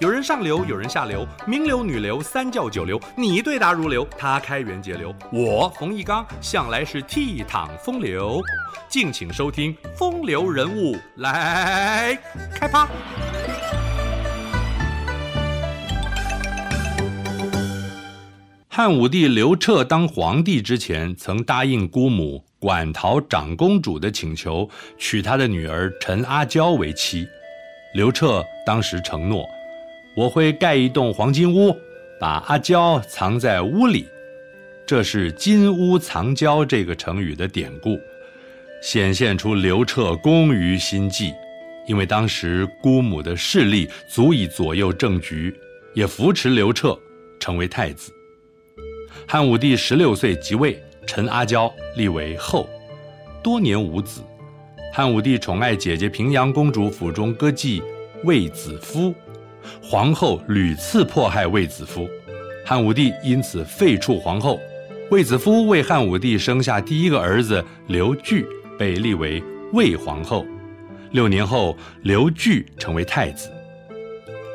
有人上流，有人下流，名流、女流、三教九流，你对答如流，他开源节流，我冯一刚向来是倜傥风流。敬请收听《风流人物》来开趴。汉武帝刘彻当皇帝之前，曾答应姑母馆陶长公主的请求，娶她的女儿陈阿娇为妻。刘彻当时承诺。我会盖一栋黄金屋，把阿娇藏在屋里，这是“金屋藏娇”这个成语的典故，显现出刘彻工于心计。因为当时姑母的势力足以左右政局，也扶持刘彻成为太子。汉武帝十六岁即位，陈阿娇立为后，多年无子。汉武帝宠爱姐姐平阳公主府中歌妓卫子夫。皇后屡次迫害卫子夫，汉武帝因此废黜皇后。卫子夫为汉武帝生下第一个儿子刘据，被立为卫皇后。六年后，刘据成为太子。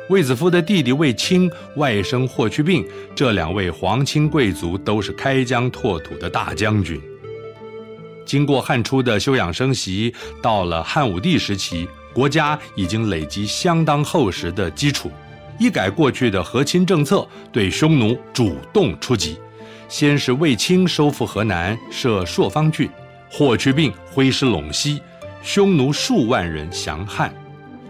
卫子夫的弟弟卫青、外甥霍去病，这两位皇亲贵族都是开疆拓土的大将军。经过汉初的休养生息，到了汉武帝时期。国家已经累积相当厚实的基础，一改过去的和亲政策，对匈奴主动出击。先是卫青收复河南，设朔方郡；霍去病挥师陇西，匈奴数万人降汉。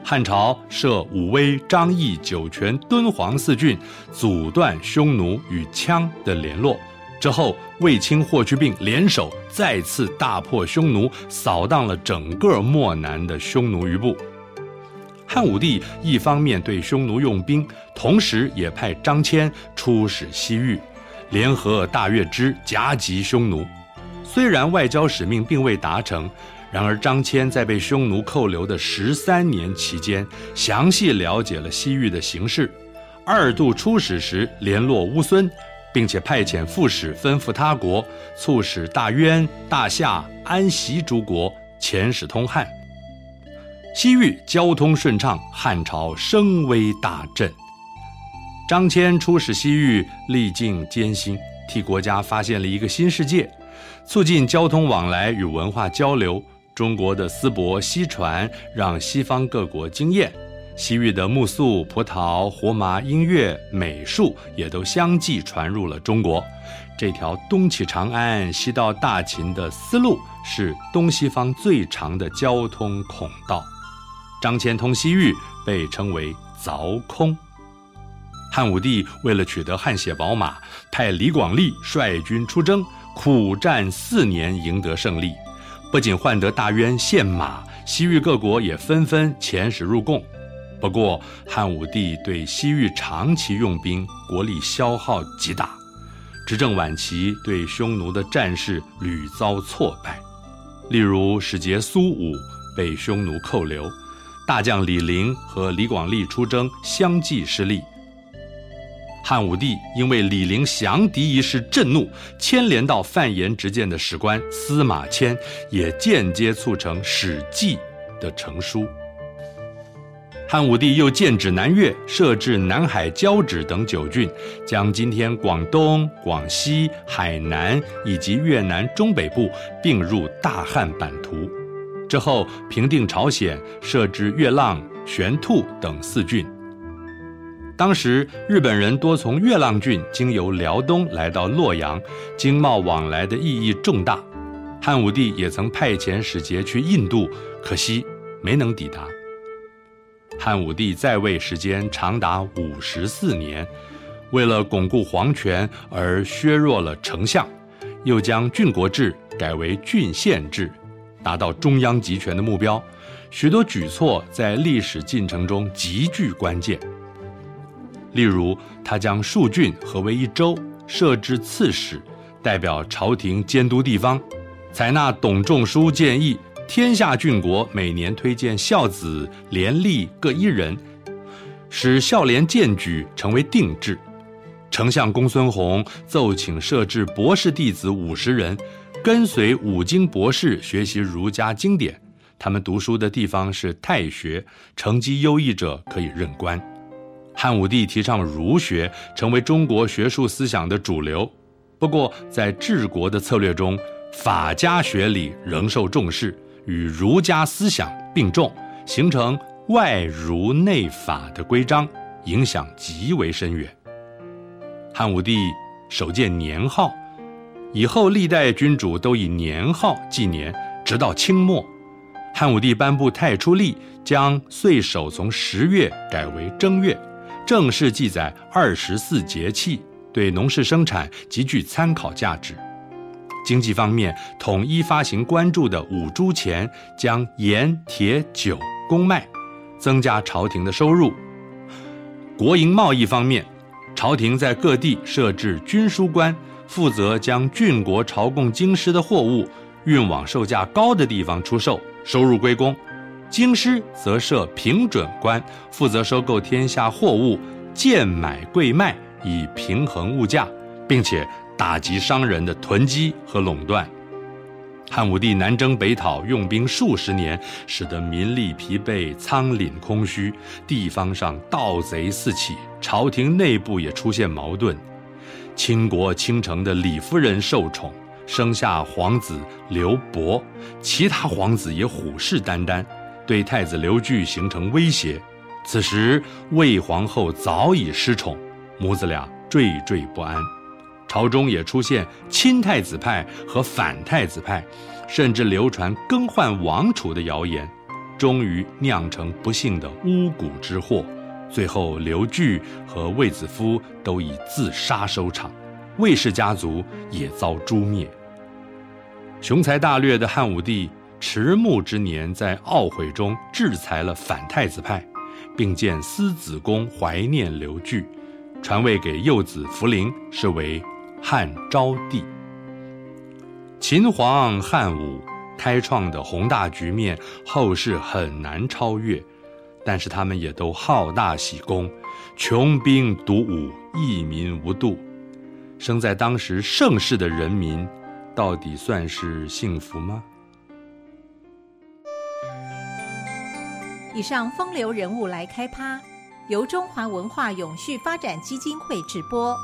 汉朝设武威、张掖、酒泉、敦煌四郡，阻断匈奴与羌的联络。之后，卫青、霍去病联手再次大破匈奴，扫荡了整个漠南的匈奴余部。汉武帝一方面对匈奴用兵，同时也派张骞出使西域，联合大月支夹击匈奴。虽然外交使命并未达成，然而张骞在被匈奴扣留的十三年期间，详细了解了西域的形势。二度出使时，联络乌孙。并且派遣副使吩咐他国，促使大渊、大夏、安息诸国遣使通汉。西域交通顺畅，汉朝声威大振。张骞出使西域，历尽艰辛，替国家发现了一个新世界，促进交通往来与文化交流。中国的丝帛、西传，让西方各国惊艳。西域的木塑、葡萄、胡麻、音乐、美术也都相继传入了中国。这条东起长安、西到大秦的丝路是东西方最长的交通孔道。张骞通西域被称为凿空。汉武帝为了取得汗血宝马，派李广利率军出征，苦战四年，赢得胜利。不仅换得大渊献马，西域各国也纷纷遣使入贡。不过，汉武帝对西域长期用兵，国力消耗极大。执政晚期，对匈奴的战事屡遭挫败。例如，使节苏武被匈奴扣留，大将李陵和李广利出征相继失利。汉武帝因为李陵降敌一事震怒，牵连到犯颜直谏的史官司马迁，也间接促成《史记》的成书。汉武帝又建指南越，设置南海交趾等九郡，将今天广东、广西、海南以及越南中北部并入大汉版图。之后平定朝鲜，设置月浪、玄兔等四郡。当时日本人多从月浪郡经由辽东来到洛阳，经贸往来的意义重大。汉武帝也曾派遣使节去印度，可惜没能抵达。汉武帝在位时间长达五十四年，为了巩固皇权而削弱了丞相，又将郡国制改为郡县制，达到中央集权的目标。许多举措在历史进程中极具关键。例如，他将数郡合为一州，设置刺史，代表朝廷监督地方，采纳董仲舒建议。天下郡国每年推荐孝子廉吏各一人，使孝廉荐举成为定制。丞相公孙弘奏请设置博士弟子五十人，跟随五经博士学习儒家经典。他们读书的地方是太学，成绩优异者可以任官。汉武帝提倡儒学，成为中国学术思想的主流。不过，在治国的策略中，法家学理仍受重视，与儒家思想并重，形成外儒内法的规章，影响极为深远。汉武帝首建年号，以后历代君主都以年号纪年，直到清末，汉武帝颁布太初历，将岁首从十月改为正月，正式记载二十四节气，对农事生产极具参考价值。经济方面，统一发行关注的五铢钱，将盐、铁、酒公卖，增加朝廷的收入。国营贸易方面，朝廷在各地设置军书官，负责将郡国朝贡京师的货物运往售价高的地方出售，收入归公；京师则设平准官，负责收购天下货物，贱买贵卖，以平衡物价，并且打击商人的囤积和垄断。汉武帝南征北讨，用兵数十年，使得民力疲惫，仓廪空虚，地方上盗贼四起，朝廷内部也出现矛盾。倾国倾城的李夫人受宠，生下皇子刘伯，其他皇子也虎视眈眈，对太子刘据形成威胁。此时魏皇后早已失宠，母子俩惴惴不安。朝中也出现亲太子派和反太子派，甚至流传更换王储的谣言，终于酿成不幸的巫蛊之祸。最后，刘据和卫子夫都以自杀收场，卫氏家族也遭诛灭。雄才大略的汉武帝迟暮之年，在懊悔中制裁了反太子派，并建思子宫怀念刘据，传位给幼子福临，是为。汉昭帝，秦皇汉武开创的宏大局面，后世很难超越。但是他们也都好大喜功，穷兵黩武，益民无度。生在当时盛世的人民，到底算是幸福吗？以上风流人物来开趴，由中华文化永续发展基金会直播。